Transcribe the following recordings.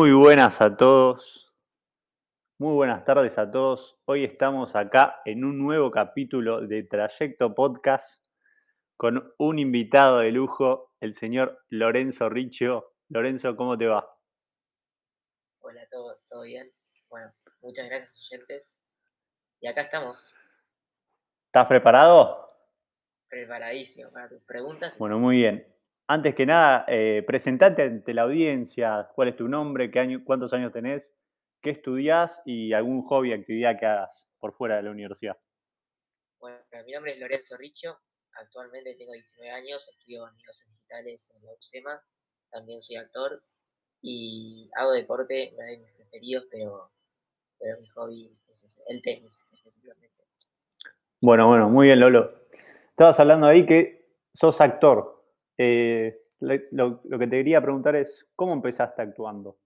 Muy buenas a todos. Muy buenas tardes a todos. Hoy estamos acá en un nuevo capítulo de Trayecto Podcast con un invitado de lujo, el señor Lorenzo Riccio. Lorenzo, ¿cómo te va? Hola, ¿todo, todo bien? Bueno, muchas gracias oyentes. Y acá estamos, ¿Estás preparado? preparadísimos para tus preguntas. Bueno, muy bien. Antes que nada, eh, presentate ante la audiencia, cuál es tu nombre, qué año, cuántos años tenés, qué estudiás y algún hobby, actividad que hagas por fuera de la universidad. Bueno, mi nombre es Lorenzo Richo, actualmente tengo 19 años, estudio negocios digitales en la UCEMA, también soy actor y hago deporte, no es de mis preferidos, pero, pero mi hobby es ese, el tenis específicamente. Bueno, bueno, muy bien, Lolo. Estabas hablando ahí que sos actor. Eh, lo, lo que te quería preguntar es, ¿cómo empezaste actuando?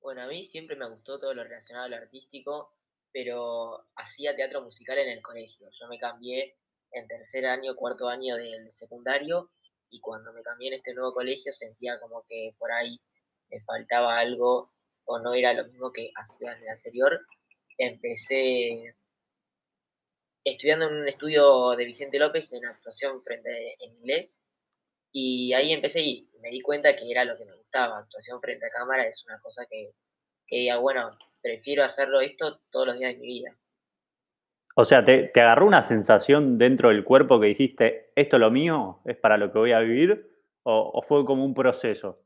Bueno, a mí siempre me gustó todo lo relacionado a lo artístico, pero hacía teatro musical en el colegio. Yo me cambié en tercer año, cuarto año del secundario, y cuando me cambié en este nuevo colegio sentía como que por ahí me faltaba algo o no era lo mismo que hacía en el anterior. Empecé estudiando en un estudio de Vicente López en actuación frente en inglés, y ahí empecé y me di cuenta que era lo que me gustaba. Actuación frente a cámara es una cosa que, que diga, bueno, prefiero hacerlo esto todos los días de mi vida. O sea, ¿te, te agarró una sensación dentro del cuerpo que dijiste, esto es lo mío, es para lo que voy a vivir? ¿O, o fue como un proceso?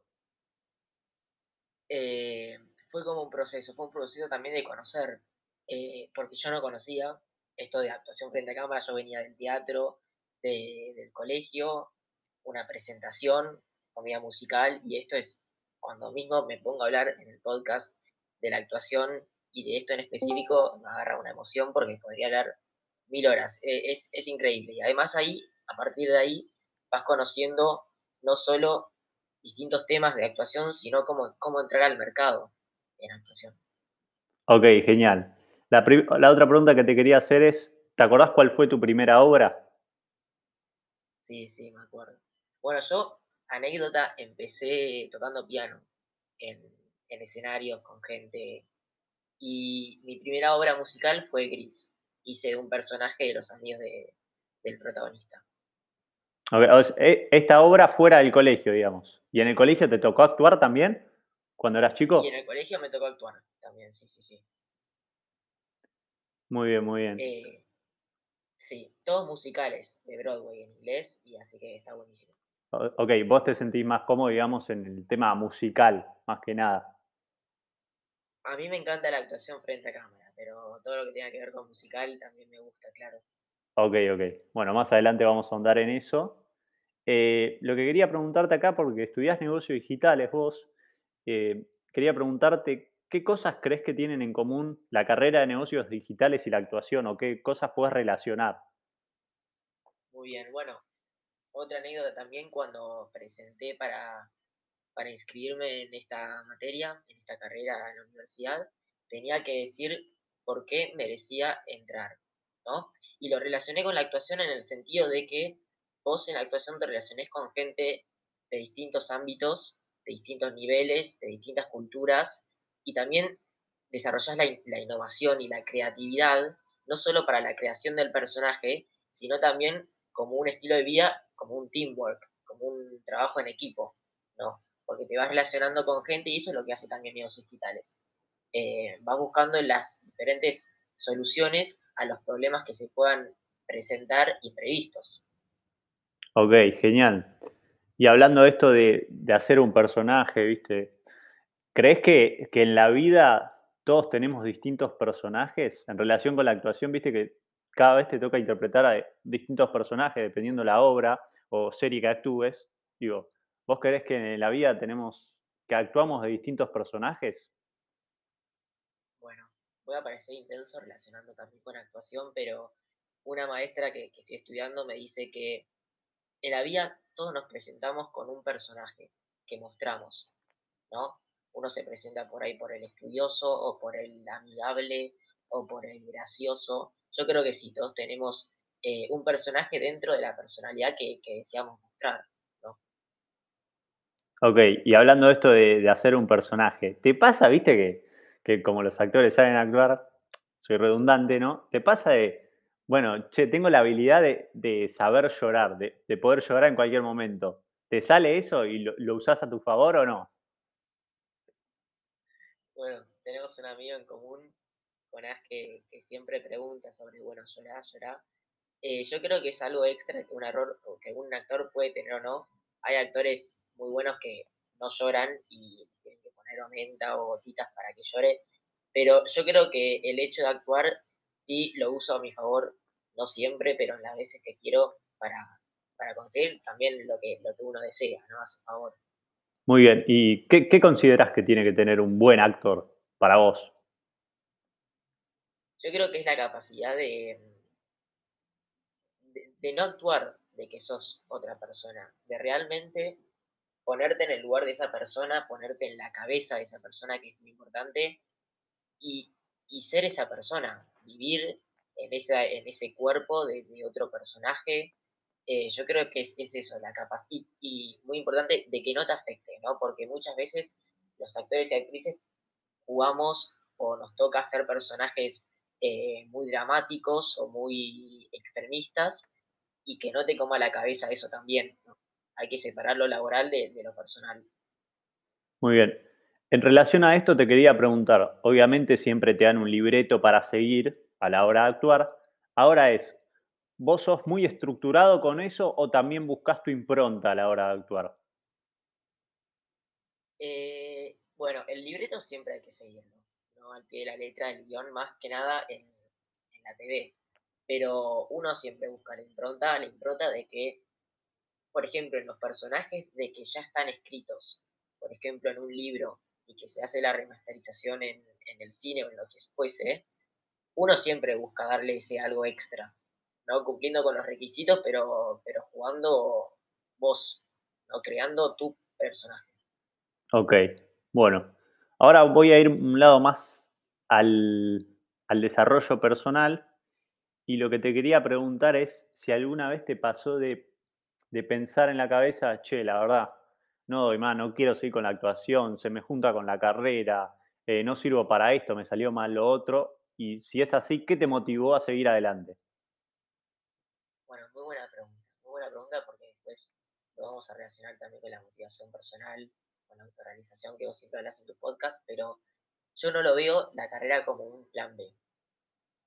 Eh, fue como un proceso, fue un proceso también de conocer, eh, porque yo no conocía esto de actuación frente a cámara, yo venía del teatro, de- del colegio, una presentación, comida musical, y esto es cuando mismo me pongo a hablar en el podcast de la actuación y de esto en específico, me agarra una emoción porque podría hablar mil horas. Eh, es, es increíble. Y además ahí, a partir de ahí, vas conociendo no solo distintos temas de actuación, sino cómo, cómo entrar al mercado en actuación. Ok, genial. La, otra pregunta que te quería hacer es, ¿te acordás cuál fue tu primera obra? Sí, sí, me acuerdo. Bueno, yo, anécdota, empecé tocando piano en, en escenarios con gente. Y mi primera obra musical fue Gris. Hice un personaje de los amigos de- del protagonista. Ok, o sea, e- esta obra fuera del colegio, digamos. ¿Y en el colegio te tocó actuar también cuando eras chico? Y en el colegio me tocó actuar también, sí, sí, sí. Muy bien, muy bien. Eh, sí, todos musicales de Broadway en inglés, y así que está buenísimo. Ok, vos te sentís más cómodo, digamos, en el tema musical, más que nada. A mí me encanta la actuación frente a cámara, pero todo lo que tenga que ver con musical también me gusta, claro. Ok, ok. Bueno, más adelante vamos a ahondar en eso. Eh, lo que quería preguntarte acá, porque estudiás negocios digitales vos, eh, quería preguntarte qué cosas crees que tienen en común la carrera de negocios digitales y la actuación, o qué cosas puedes relacionar. Muy bien, bueno, otra anécdota también cuando presenté para, para inscribirme en esta materia, en esta carrera en la universidad, tenía que decir por qué merecía entrar, ¿no? Y lo relacioné con la actuación en el sentido de que vos en la actuación te relacionés con gente de distintos ámbitos, de distintos niveles, de distintas culturas, y también desarrollás la, in- la innovación y la creatividad, no solo para la creación del personaje, sino también como un estilo de vida, como un teamwork, como un trabajo en equipo, ¿no? Porque te vas relacionando con gente y eso es lo que hace también negocios digitales. Eh, vas buscando las diferentes soluciones a los problemas que se puedan presentar imprevistos. Ok, genial. Y hablando de esto de, de hacer un personaje, ¿viste? ¿Crees que, que en la vida todos tenemos distintos personajes en relación con la actuación? ¿Viste que cada vez te toca interpretar a distintos personajes dependiendo la obra o serie que actúes? Digo, ¿vos crees que en la vida tenemos que actuamos de distintos personajes? Bueno, voy a parecer intenso relacionando también con actuación, pero una maestra que, que estoy estudiando me dice que en la vida todos nos presentamos con un personaje que mostramos, ¿no? Uno se presenta por ahí por el estudioso o por el amigable o por el gracioso. Yo creo que sí, todos tenemos eh, un personaje dentro de la personalidad que, que deseamos mostrar. Ok, y hablando de esto de, hacer un personaje, ¿te pasa, viste, que, que, como los actores saben actuar, soy redundante, ¿no? ¿Te pasa de, bueno, che, tengo la habilidad de, saber llorar, de, poder llorar en cualquier momento? ¿Te sale eso y lo, lo usás a tu favor o no? Bueno, tenemos un amigo en común, con que, que siempre pregunta sobre, bueno, llorar, llorar. Eh, yo creo que es algo extra que un error que un actor puede tener o no. Hay actores muy buenos que no lloran y tienen que poner menta o gotitas para que llore. Pero yo creo que el hecho de actuar sí lo uso a mi favor, no siempre, pero en las veces que quiero para, para conseguir también lo que, lo que uno desea, ¿no? A su favor. Muy bien. ¿Y qué, consideras que tiene que tener un buen actor para vos? Yo creo que es la capacidad de, de, no actuar de que sos otra persona, de realmente ponerte en el lugar de esa persona, ponerte en la cabeza de esa persona, que es muy importante, y, ser esa persona, vivir en, esa, en ese cuerpo de, otro personaje. Eh, yo creo que es, eso, la capacidad, y, muy importante, de que no te afecte, ¿no? Porque muchas veces los actores y actrices jugamos o nos toca ser personajes eh, muy dramáticos o muy extremistas y que no te coma la cabeza eso también. Hay que separar lo laboral de, lo personal. Muy bien. En relación a esto te quería preguntar, obviamente siempre te dan un libreto para seguir a la hora de actuar. Ahora es, ¿vos sos muy estructurado con eso o también buscas tu impronta a la hora de actuar? Eh, bueno, el libreto siempre hay que seguirlo, ¿no? Al pie la letra del guion, más que nada en, en la TV pero uno siempre busca la impronta, la impronta de que, por ejemplo, en los personajes de que ya están escritos, por ejemplo, en un libro y que se hace la remasterización en, el cine o en lo que fuese, uno siempre busca darle ese algo extra, ¿no? Cumpliendo con los requisitos, pero, pero jugando vos, ¿no? Creando tu personaje. Ok, bueno. Ahora voy a ir un lado más al, al desarrollo personal y lo que te quería preguntar es si alguna vez te pasó de, pensar en la cabeza, che, la verdad, no doy más, no quiero seguir con la actuación, se me junta con la carrera, eh, no sirvo para esto, me salió mal lo otro. Y si es así, ¿qué te motivó a seguir adelante? Bueno, muy buena pregunta. Muy buena pregunta porque después lo vamos a relacionar también con la motivación personal, con la autorrealización que vos siempre hablas en tu podcast, pero yo no lo veo la carrera como un plan B.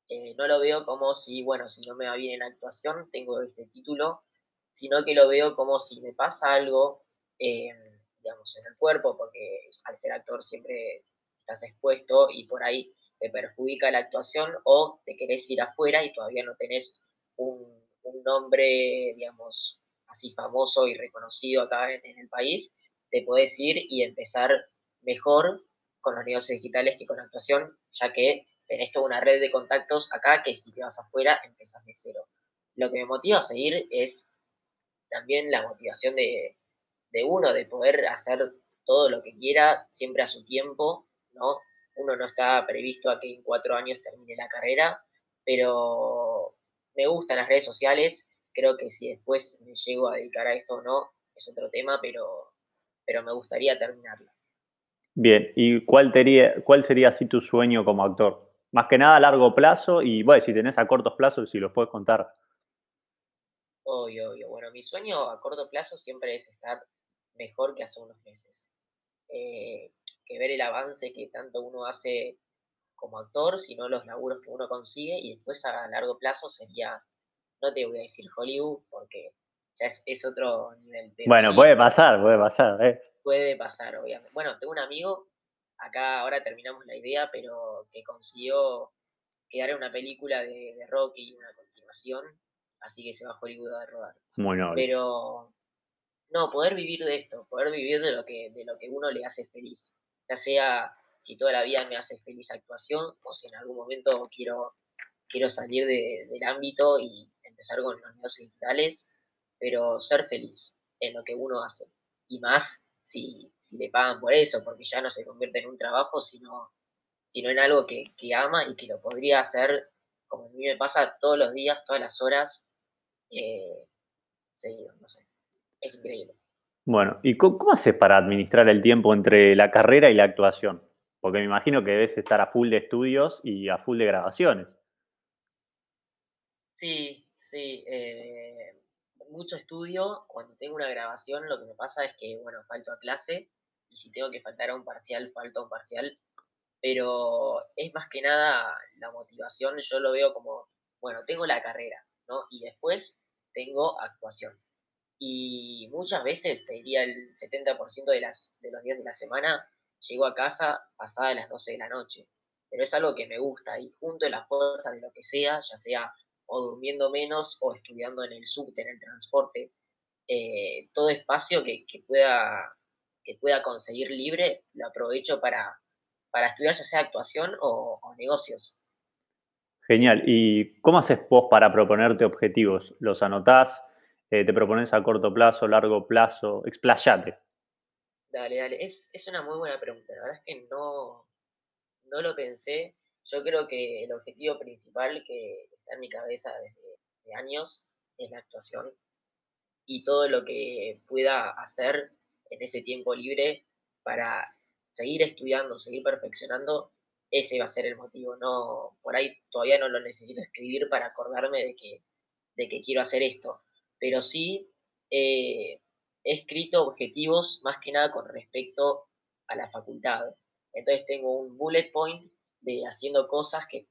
Eh, no lo veo como si, bueno, si no me va bien en actuación, tengo este título, sino que lo veo como si me pasa algo, em, digamos, en el cuerpo, porque al ser actor siempre estás expuesto y por ahí te perjudica la actuación o te querés ir afuera y todavía no tenés un, nombre, digamos, así famoso y reconocido acá en, en el país, te podés ir y empezar mejor con los negocios digitales que con actuación, ya que tenés toda una red de contactos acá que si te vas afuera empezás de cero. Lo que me motiva a seguir es también la motivación de, uno, de poder hacer todo lo que quiera, siempre a su tiempo, ¿no? Uno no está previsto a que en cuatro años termine la carrera, pero me gustan las redes sociales, creo que si después me llego a dedicar a esto o no, es otro tema, pero, pero me gustaría terminarla. Bien, ¿y cuál, cuál sería así tu sueño como actor? Más que nada a largo plazo y, bueno, si tenés a cortos plazos, si los puedes contar. Obvio, obvio. Bueno, mi sueño a corto plazo siempre es estar mejor que hace unos meses. Eh, que ver el avance que tanto uno hace como actor, sino los laburos que uno consigue y después a largo plazo sería, no te voy a decir Hollywood porque ya es, otro nivel. bueno, puede pasar, puede pasar. Eh. Puede pasar, obviamente. Bueno, tengo un amigo acá ahora terminamos la idea, pero que consiguió quedar en una película de, de Rocky, una continuación, así que se va a Hollywood a rodar. Muy Pero no, poder vivir de esto, poder vivir de lo que, de lo que uno le hace feliz. Ya sea si toda la vida me hace feliz actuación, o si en algún momento quiero, quiero salir del ámbito y empezar con los negocios digitales, pero ser feliz en lo que uno hace. Y más si, si le pagan por eso, porque ya no se convierte en un trabajo, sino, sino en algo que, ama y que lo podría hacer, como a mí me pasa todos los días, todas las horas, eh, seguido, no sé. Es increíble. Bueno, ¿y cómo, haces para administrar el tiempo entre la carrera y la actuación? Porque me imagino que debes estar a full de estudios y a full de grabaciones. Sí, sí. Eh, mucho estudio. Cuando tengo una grabación, lo que me pasa es que, bueno, falto a clase. Y si tengo que faltar a un parcial, falto a un parcial. Pero es más que nada la motivación. Yo lo veo como, bueno, tengo la carrera, ¿no? Y después tengo actuación. Y muchas veces, te diría el 70% de, las, de los días de la semana, llego a casa pasada las 12 de la noche. Pero es algo que me gusta y junto de las fuerzas de lo que sea, ya sea o durmiendo menos o estudiando en el subte, en el transporte, eh, todo espacio que, pueda, que pueda conseguir libre lo aprovecho para, para estudiar ya sea actuación o, negocios. Genial. ¿Y cómo haces vos para proponerte objetivos? ¿Los anotás? Eh, ¿Te propones a corto plazo, largo plazo? Explayate. Dale, dale. Es, es una muy buena pregunta. La verdad es que no, no lo pensé. Yo creo que el objetivo principal que está en mi cabeza desde años es la actuación y todo lo que pueda hacer en ese tiempo libre para seguir estudiando, seguir perfeccionando, ese va a ser el motivo. No, por ahí todavía no lo necesito escribir para acordarme de que, de que quiero hacer esto, pero sí eh, he escrito objetivos más que nada con respecto a la facultad. Entonces tengo un bullet point de haciendo cosas que,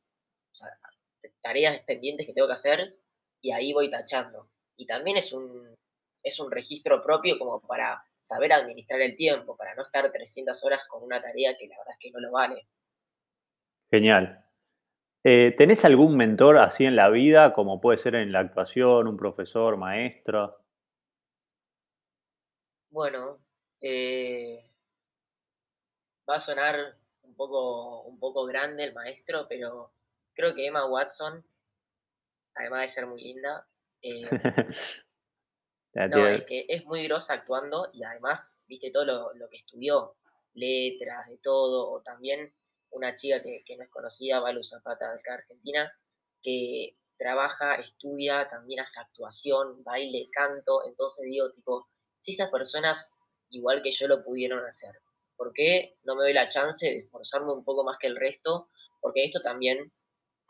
o sea, tareas pendientes que tengo que hacer y ahí voy tachando. Y también es un, es un registro propio como para saber administrar el tiempo, para no estar 300 horas con una tarea que la verdad es que no lo vale. Genial. Eh, ¿Tenés algún mentor así en la vida, como puede ser en la actuación, un profesor, maestro? Bueno, eh, va a sonar un poco, un poco grande el maestro, pero creo que Emma Watson, además de ser muy linda, eh, no, es que es muy grosa actuando y además, viste todo lo, que estudió, letras, de todo, o también una chica que, que no es conocida, Balu Zapata, de acá Argentina, que trabaja, estudia, también hace actuación, baile, canto, entonces digo, tipo, si estas personas, igual que yo, lo pudieron hacer, ¿por qué no me doy la chance de esforzarme un poco más que el resto? Porque esto también,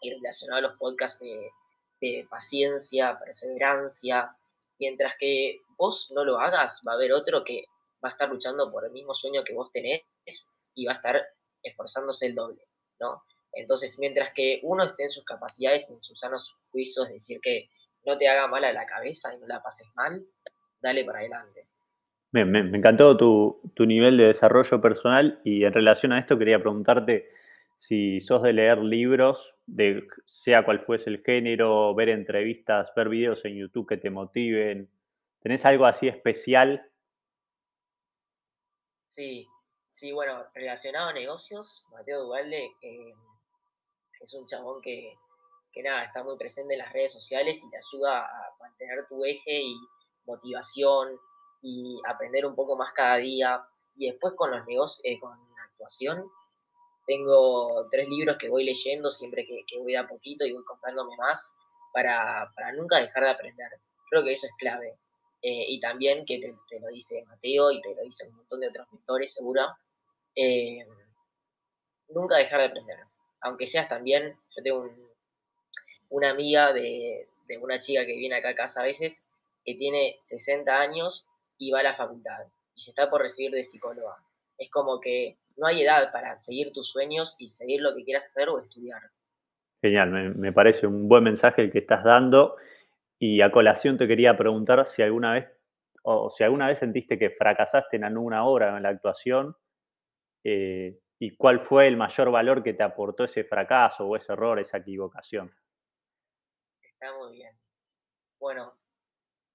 y relacionado a los podcasts de, paciencia, perseverancia, mientras que vos no lo hagas, va a haber otro que va a estar luchando por el mismo sueño que vos tenés y va a estar esforzándose el doble, ¿no? Entonces, mientras que uno esté en sus capacidades, en sus sanos juicios, decir que no te haga mal a la cabeza y no la pases mal, dale para adelante. Me, me, encantó tu, nivel de desarrollo personal y en relación a esto quería preguntarte si sos de leer libros, de sea cual fuese el género, ver entrevistas, ver videos en YouTube que te motiven. ¿Tenés algo así especial? Sí, sí, bueno, relacionado a negocios, Mateo Duvalde eh, es un chabón que, que nada, está muy presente en las redes sociales y te ayuda a mantener tu eje y motivación, y aprender un poco más cada día. Y después con los negocios, eh, con la actuación, tengo tres libros que voy leyendo siempre que, voy a poquito y voy comprándome más para, nunca dejar de aprender. Creo que eso es clave. Eh, y también que te, lo dice Mateo y te lo dice un montón de otros mentores, seguro. Eh, nunca dejar de aprender. Aunque seas también, yo tengo una amiga de, de una chica que viene acá a casa a veces, que tiene 60 años y va a la facultad y se está por recibir de psicóloga. Es como que no hay edad para seguir tus sueños y seguir lo que quieras hacer o estudiar. Genial, me, parece un buen mensaje el que estás dando. Y a colación te quería preguntar si alguna vez, o si alguna vez sentiste que fracasaste en alguna obra en la actuación, eh, y cuál fue el mayor valor que te aportó ese fracaso o ese error, esa equivocación. Está muy bien. Bueno,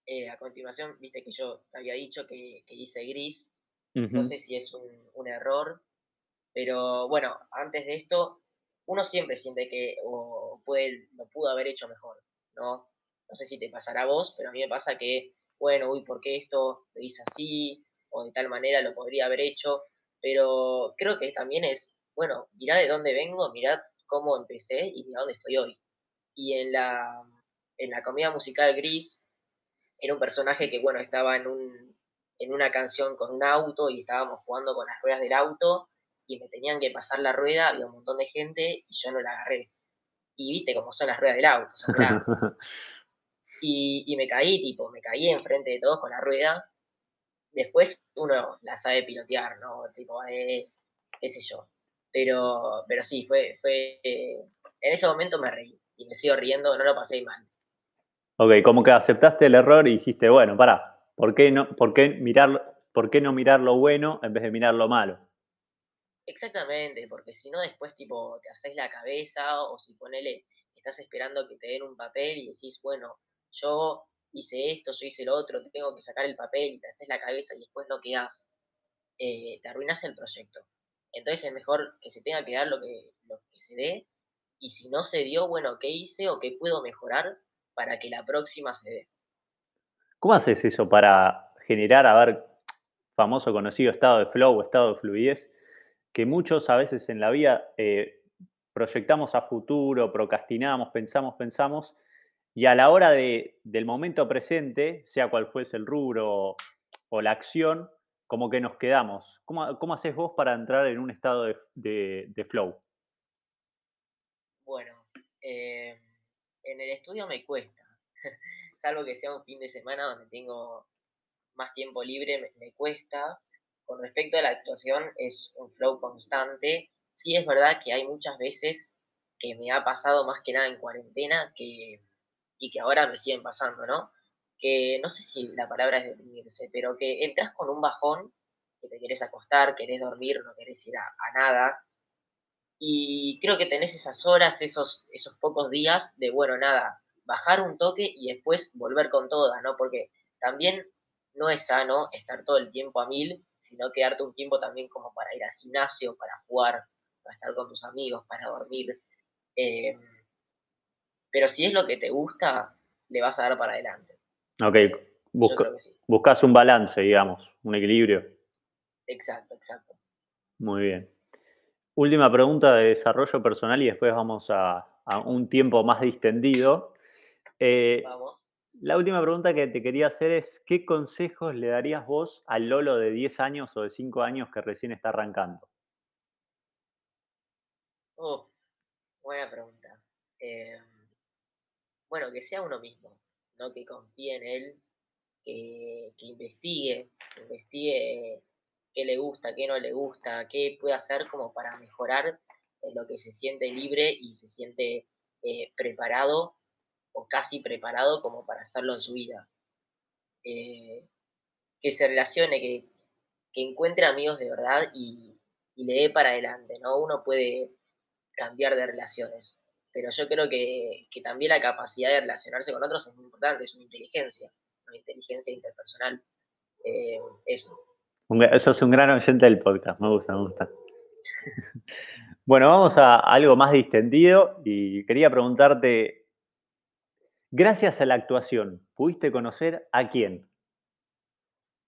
eh, a continuación, viste que yo había dicho que, hice gris. No sé si es un, error, pero bueno, antes de esto, uno siempre siente que o puede, lo pudo haber hecho mejor, ¿no? No sé si te pasará a vos, pero a mí me pasa que, bueno, uy, ¿por qué esto lo hice así? O de tal manera lo podría haber hecho. Pero creo que también es, bueno, mirá de dónde vengo, mirá cómo empecé y mirá dónde estoy hoy. Y en la, en la comedia musical Gris, era un personaje que, bueno, estaba en un, en una canción con un auto y estábamos jugando con las ruedas del auto y me tenían que pasar la rueda, había un montón de gente y yo no la agarré. Y viste cómo son las ruedas del auto, son grandes. y, y me caí, tipo, me caí enfrente de todos con la rueda. Después uno la sabe pilotear, ¿no? Tipo, eh, qué sé yo. Pero, pero sí, fue, fue eh, en ese momento me reí y me sigo riendo, no lo pasé mal. Ok, como que aceptaste el error y dijiste, bueno, pará, ¿por qué no, por qué mirar, por qué no mirar lo bueno en vez de mirar lo malo? Exactamente, porque si no después tipo te haces la cabeza o si ponele, estás esperando que te den un papel y decís, bueno, yo hice esto, yo hice lo otro, tengo que sacar el papel y te haces la cabeza y después no quedás, eh, te arruinas el proyecto. Entonces es mejor que se tenga que dar lo que, lo que se dé y si no se dio, bueno, ¿qué hice o qué puedo mejorar para que la próxima se dé? ¿Cómo haces eso para generar, a ver, famoso conocido estado de flow o estado de fluidez, que muchos a veces en la vida eh, proyectamos a futuro, procrastinamos, pensamos, pensamos, y a la hora de, del momento presente, sea cual fuese el rubro o, la acción, como que nos quedamos. ¿Cómo, cómo haces vos para entrar en un estado de, de flow? Bueno, eh, en el estudio me cuesta, salvo que sea un fin de semana donde tengo más tiempo libre, me, cuesta. Con respecto a la actuación, es un flow constante. Sí es verdad que hay muchas veces que me ha pasado más que nada en cuarentena que, y que ahora me siguen pasando, ¿no? Que no sé si la palabra es deprimirse, pero que entras con un bajón, que te querés acostar, querés dormir, no querés ir a nada, y creo que tenés esas horas, esos, esos pocos días de, bueno, nada, bajar un toque y después volver con todas, ¿no? Porque también no es sano estar todo el tiempo a mil, sino quedarte un tiempo también como para ir al gimnasio, para jugar, para estar con tus amigos, para dormir. Em, pero si es lo que te gusta, le vas a dar para adelante. Ok, buscas un balance, digamos, un equilibrio. Exacto, exacto. Muy bien. Última pregunta de desarrollo personal y después vamos a, un tiempo más distendido. Eh, vamos. La última pregunta que te quería hacer es, ¿qué consejos le darías vos al Lolo de 10 años o de 5 años que recién está arrancando? Oh, buena pregunta. Em, bueno, que sea uno mismo, ¿no? Que confíe en él, que, que investigue, que investigue qué le gusta, qué no le gusta, qué puede hacer como para mejorar lo que se siente libre y se siente eh, preparado o casi preparado como para hacerlo en su vida. Eh, que se relacione, que, encuentre amigos de verdad y, le dé para adelante, ¿no? Uno puede cambiar de relaciones, pero yo creo que, también la capacidad de relacionarse con otros es muy importante, es una inteligencia, una inteligencia interpersonal. Eh. Eso es un gran oyente del podcast, me gusta, me gusta. Bueno, vamos a algo más distendido y quería preguntarte, gracias a la actuación, ¿pudiste conocer a quién?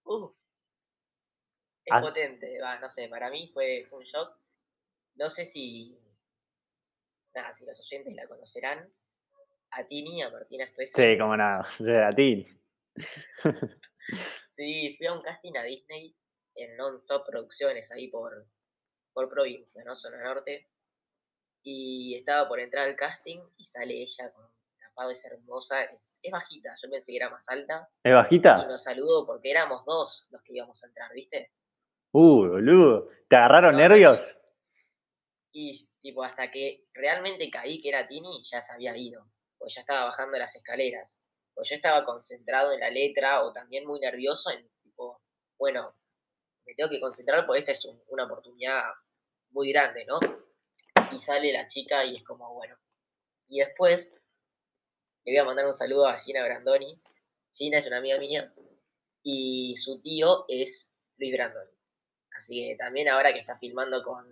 Uh, es potente, no sé, para mí fue, un shock. No sé si, nada, si los oyentes la conocerán. A Tini, a Martina Estuesa. Sí, como nada, a Tini. sí, fui a un casting a Disney en Non-Stop Producciones, ahí por, por provincia, ¿no? Zona Norte. Y estaba por entrar al casting y sale ella con tapado, es hermosa, es, bajita, yo pensé que era más alta. ¿Es bajita? Y nos saludó porque éramos dos los que íbamos a entrar, ¿viste? Uh, boludo, ¿te agarraron nervios? Y tipo, hasta que realmente caí que era Tini, ya se había ido, pues ya estaba bajando las escaleras. Pues yo estaba concentrado en la letra o también muy nervioso en tipo, bueno, me tengo que concentrar porque esta es una oportunidad muy grande, ¿no? Y sale la chica y es como, bueno. Y después le voy a mandar un saludo a Gina Brandoni. Gina es una amiga mía y su tío es Luis Brandoni. Así que también ahora que está filmando con,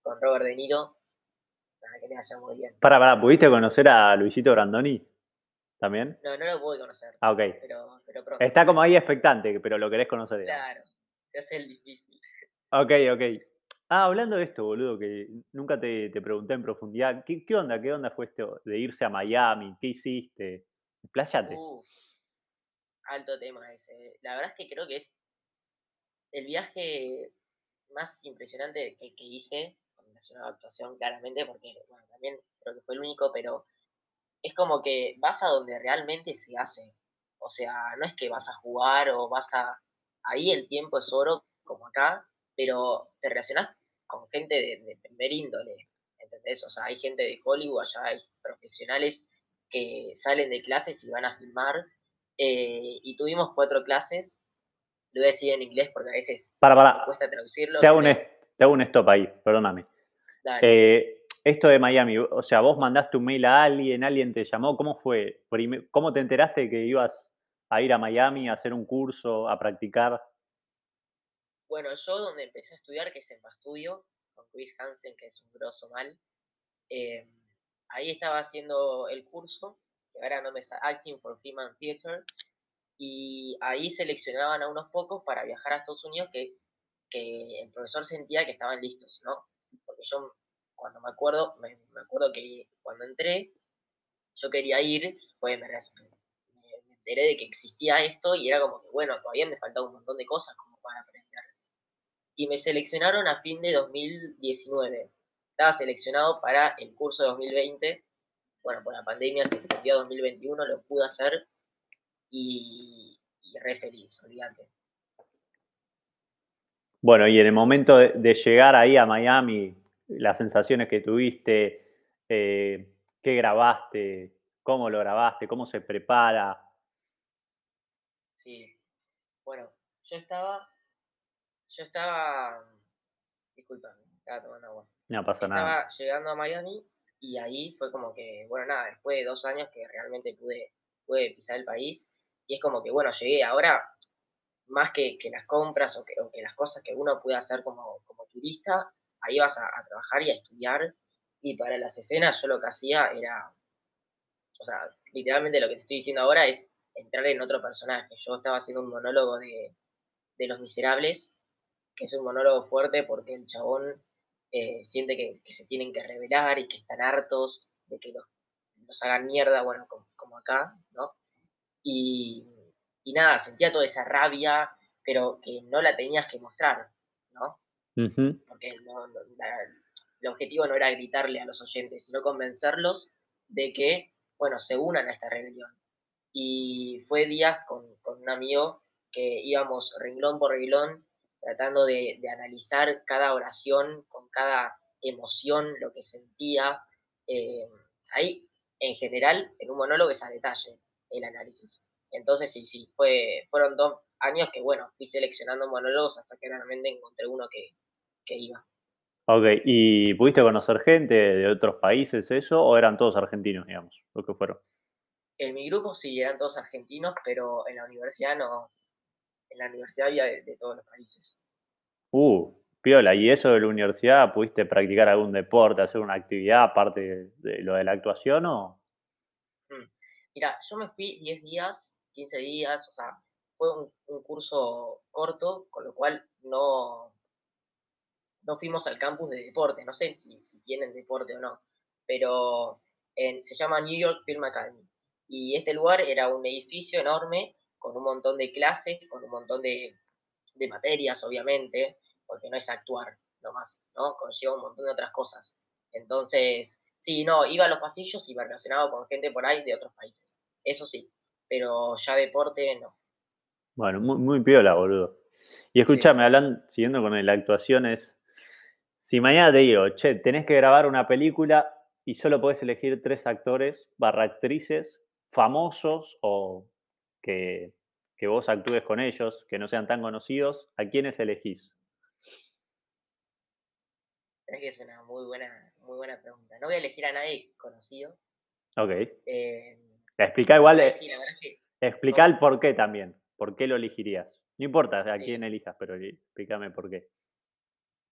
con Robert De Niro, para que le vaya muy bien. Para, para, ¿pudiste conocer a Luisito Brandoni? ¿También? No, no lo pude conocer. Ah, ok. Pero, pero pronto. Está como ahí expectante, pero lo querés conocer. Claro se hace el difícil. Ok, ok. Ah, hablando de esto, boludo, que nunca te, pregunté en profundidad, ¿qué, onda? ¿Qué onda fue esto de irse a Miami? ¿Qué hiciste? Pláyate. Uh, alto tema ese. La verdad es que creo que es el viaje más impresionante que, que hice, con relación a la actuación claramente, porque bueno, también creo que fue el único, pero es como que vas a donde realmente se hace. O sea, no es que vas a jugar o vas a... Ahí el tiempo es oro, como acá, pero te relacionas con gente de, primer índole, ¿entendés? O sea, hay gente de Hollywood, allá hay profesionales que salen de clases y van a filmar. Eh, y tuvimos cuatro clases, lo voy a decir en inglés porque a veces para, para. cuesta traducirlo. Te hago, un, te hago un stop ahí, perdóname. Eh, esto de Miami, o sea, vos mandaste un mail a alguien, alguien te llamó, ¿cómo fue? ¿Cómo te enteraste que ibas a ir a Miami a hacer un curso, a practicar? Bueno, yo donde empecé a estudiar, que es en Pastudio, con Chris Hansen, que es un grosso mal, em, ahí estaba haciendo el curso, que ahora no me sale, Acting for and Theater, y ahí seleccionaban a unos pocos para viajar a Estados Unidos que, que el profesor sentía que estaban listos, ¿no? Porque yo cuando me acuerdo, me, acuerdo que cuando entré, yo quería ir, pues me, enteré de que existía esto y era como que, bueno, todavía me faltaba un montón de cosas como para aprender. Y me seleccionaron a fin de 2019. Estaba seleccionado para el curso de 2020. Bueno, por la pandemia se extendió a 2021, lo pude hacer y, re feliz, olvídate. Bueno, y en el momento de llegar ahí a Miami, las sensaciones que tuviste, eh, qué grabaste, cómo lo grabaste, cómo se prepara. Sí, bueno, yo estaba, yo estaba, disculpa, estaba tomando agua. No pasa nada. Estaba llegando a Miami y ahí fue como que, bueno, nada, después de dos años que realmente pude, pude pisar el país y es como que, bueno, llegué ahora, más que, que las compras o que, o que, las cosas que uno puede hacer como, como turista, ahí vas a, trabajar y a estudiar. Y para las escenas yo lo que hacía era, o sea, literalmente lo que te estoy diciendo ahora es entrar en otro personaje. Yo estaba haciendo un monólogo de, Los Miserables, que es un monólogo fuerte porque el chabón eh, siente que, se tienen que revelar y que están hartos de que los, hagan mierda, bueno, como, acá, ¿no? Y, y, nada, sentía toda esa rabia, pero que no la tenías que mostrar, ¿no? Porque el objetivo no era gritarle a los oyentes, sino convencerlos de que, bueno, se unan a esta rebelión. Y fue días con, un amigo que íbamos renglón por renglón tratando de, analizar cada oración con cada emoción, lo que sentía. Eh, ahí, en general, en un monólogo es a detalle el análisis. Entonces, sí, sí, fue, fueron dos años que, bueno, fui seleccionando monólogos hasta que realmente encontré uno que, que iba. Ok, ¿y pudiste conocer gente de otros países eso o eran todos argentinos, digamos, lo que fueron? En mi grupo sí, eran todos argentinos, pero en la universidad no. En la universidad había de, todos los países. Uh, piola, ¿y eso de la universidad pudiste practicar algún deporte, hacer una actividad aparte de, lo de la actuación o...? Mm, mira, yo me fui 10 días, 15 días, o sea, fue un curso corto, con lo cual no, no fuimos al campus de deporte, no sé si, tienen deporte o no, pero se llama New York Film Academy. Y este lugar era un edificio enorme con un montón de clases, con un montón de, materias, obviamente, porque no es actuar nomás, ¿no? Conlleva un montón de otras cosas. Entonces, sí, no, iba a los pasillos y me relacionaba con gente por ahí de otros países. Eso sí, pero ya deporte no. Bueno, muy, muy piola, boludo. Y escúchame, hablan, siguiendo con la actuación, es si mañana te digo, che, tenés que grabar una película y solo podés elegir tres actores barra actrices famosos o que, vos actúes con ellos, que no sean tan conocidos, ¿a quiénes elegís? Es que es una muy buena, muy buena pregunta. No voy a elegir a nadie conocido. Ok. Eh, explica igual, explica el por qué también. ¿Por qué lo elegirías? No importa a quién elijas, pero explícame por qué.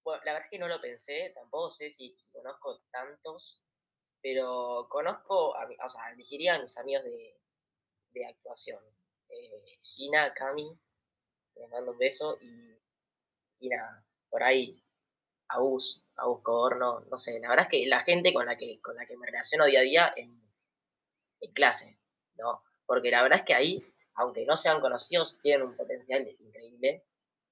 Bueno, la verdad es que no lo pensé, tampoco sé si, conozco tantos, pero conozco, o sea, elegiría a mis amigos de, actuación. Eh, Gina, Cami, les mando un beso y, y nada, por ahí, Agus, Agus Codorno, no sé, la verdad es que la gente con la que, con la que me relaciono día a día en, en clase, ¿no? Porque la verdad es que ahí, aunque no sean conocidos, tienen un potencial increíble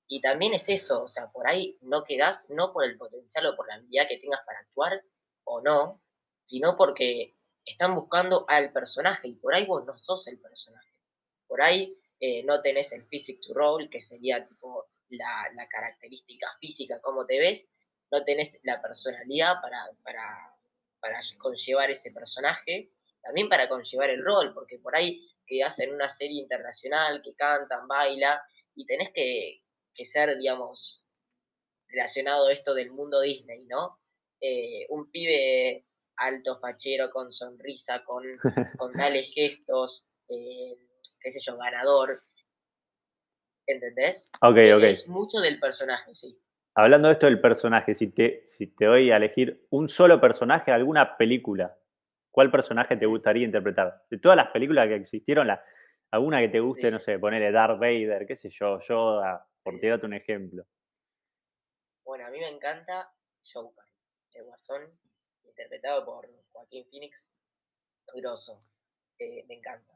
Y también es eso, o sea, por ahí no quedás, no por el potencial o por la habilidad que tengas para actuar o no, sino porque están buscando al personaje y por ahí vos no sos el personaje. Por ahí eh, no tenés el physic to role, que sería tipo la, característica física, como te ves, no tenés la personalidad para, para, para conllevar ese personaje, también para conllevar el rol, porque por ahí quedás en una serie internacional que cantan, baila, y tenés que, que ser, digamos, relacionado a esto del mundo Disney, ¿no? Eh, un pibe alto, fachero, con sonrisa, con, con tales gestos, eh, qué sé yo, ganador. ¿Entendés? Ok, ok. Es mucho del personaje, sí. Hablando de esto del personaje, si te, si te doy a elegir un solo personaje de alguna película, ¿cuál personaje te gustaría interpretar? De todas las películas que existieron, la, alguna que te guste, no sé, ponerle Darth Vader, qué sé yo, Yoda, por te darte un ejemplo. Bueno, a mí me encanta Joker, el guasón, interpretado por Joaquín Phoenix, grosso. Eh, me encanta.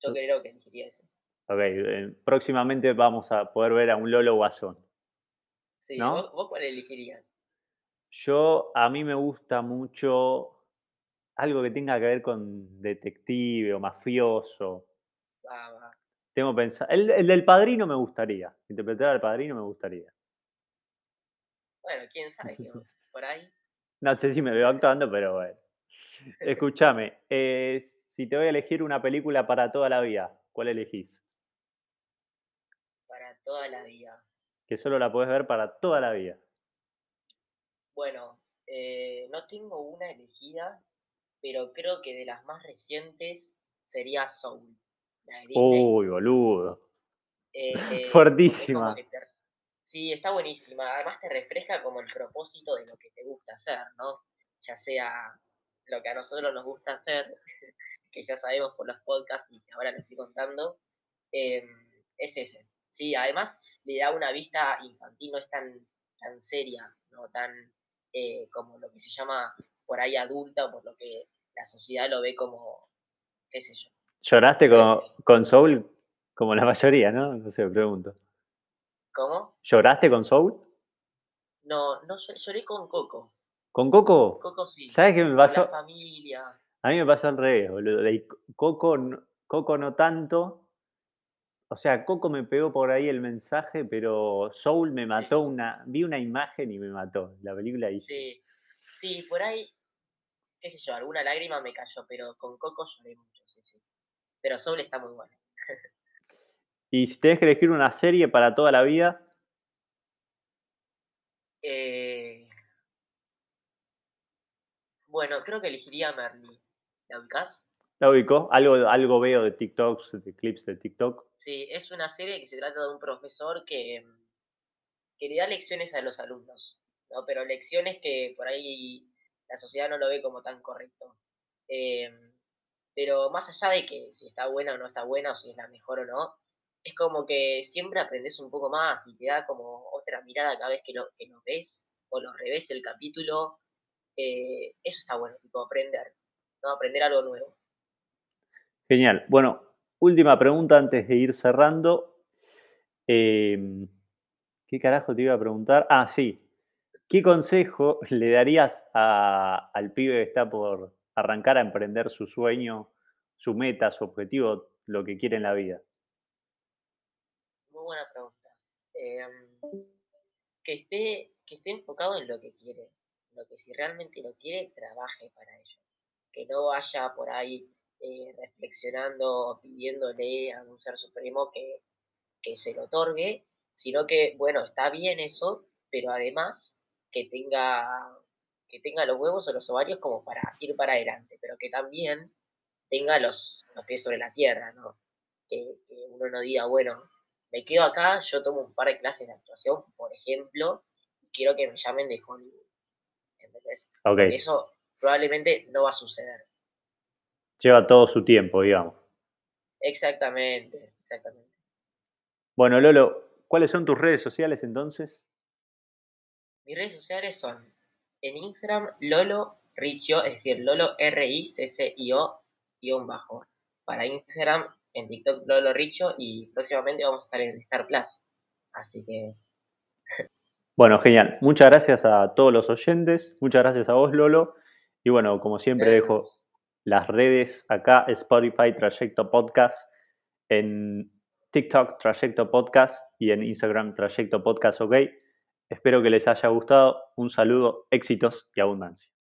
Yo creo que elegiría ese. Ok, eh, próximamente vamos a poder ver a un Lolo Guasón. Sí, ¿vos, cuál elegirías? Yo, a mí me gusta mucho algo que tenga que ver con detective o mafioso. Va, va. Tengo pensado. El, el, del padrino me gustaría. Interpretar al padrino me gustaría. Bueno, quién sabe, por ahí. No sé si me veo actuando, pero bueno. Escúchame, eh, si te voy a elegir una película para toda la vida, ¿cuál elegís? Para toda la vida. Que solo la puedes ver para toda la vida. Bueno, eh, no tengo una elegida, pero creo que de las más recientes sería Soul. Uy, boludo. Eh, Fuertísima. Sí, está buenísima. Además te refleja como el propósito de lo que te gusta hacer, ¿no? Ya sea lo que a nosotros nos gusta hacer, que ya sabemos por los podcasts y que ahora les estoy contando, em, es ese. Sí, además le da una vista infantil, no es tan, tan seria, no tan eh, como lo que se llama por ahí adulta, por lo que la sociedad lo ve como, qué sé yo. ¿Lloraste con, con Soul como la mayoría, no? No sé, pregunto. ¿Cómo? ¿Lloraste con Soul? No, no lloré con Coco. ¿Con Coco? Coco sí. ¿Sabes qué me pasó? la familia. A mí me pasó al revés, boludo. De Coco, Coco no tanto. O sea, Coco me pegó por ahí el mensaje, pero Soul me mató una. Vi una imagen y me mató. La película y. Sí. Sí, por ahí, qué sé yo, alguna lágrima me cayó, pero con Coco lloré mucho, sí, sí. Pero Soul está muy bueno. Y si tenés que elegir una serie para toda la vida. Eh, bueno, creo que elegiría Merly. ¿La ubicás? ¿La ubicó? Algo, algo veo de TikToks, de clips de TikTok. Sí, es una serie que se trata de un profesor que, que le da lecciones a los alumnos, ¿no? Pero lecciones que por ahí la sociedad no lo ve como tan correcto. Eh, pero más allá de que si está buena o no está buena, o si es la mejor o no, es como que siempre aprendes un poco más y te da como otra mirada cada vez que lo, que lo ves o lo revés el capítulo. Eh, eso está bueno, tipo aprender. Aprender algo nuevo. Genial. Bueno, última pregunta antes de ir cerrando. Em, ¿Qué carajo te iba a preguntar? Ah, sí. ¿Qué consejo le darías al pibe que está por arrancar a emprender su sueño, su meta, su objetivo, lo que quiere en la vida? Buena pregunta. Em, que, esté, que esté enfocado en lo que quiere, lo que si realmente lo quiere, trabaje para ello. Que no vaya por ahí eh, reflexionando, pidiéndole a un ser supremo que, que se lo otorgue, sino que, bueno, está bien eso, pero además que tenga, que tenga los huevos o los ovarios como para ir para adelante, pero que también tenga los, los pies sobre la tierra, ¿no? que uno no diga, bueno, me quedo acá, yo tomo un par de clases de actuación, por ejemplo, y quiero que me llamen de Hollywood. ¿Entendés? Eso probablemente no va a suceder. Lleva todo su tiempo, digamos. Exactamente, exactamente. Bueno, Lolo, ¿cuáles son tus redes sociales entonces? Mis redes sociales son en Instagram Lolo Ricio, es decir, Lolo R-I-C-C-I-O, guion bajo. Para Instagram en TikTok Lolo Richo y próximamente vamos a estar en Star Plus. Así que Bueno, genial. Muchas gracias a todos los oyentes, muchas gracias a vos, Lolo. Y bueno, como siempre dejo las redes acá, Spotify, Trayecto Podcast, en TikTok, Trayecto Podcast y en Instagram, Trayecto Podcast OK. Espero que les haya gustado. Un saludo, éxitos y abundancia.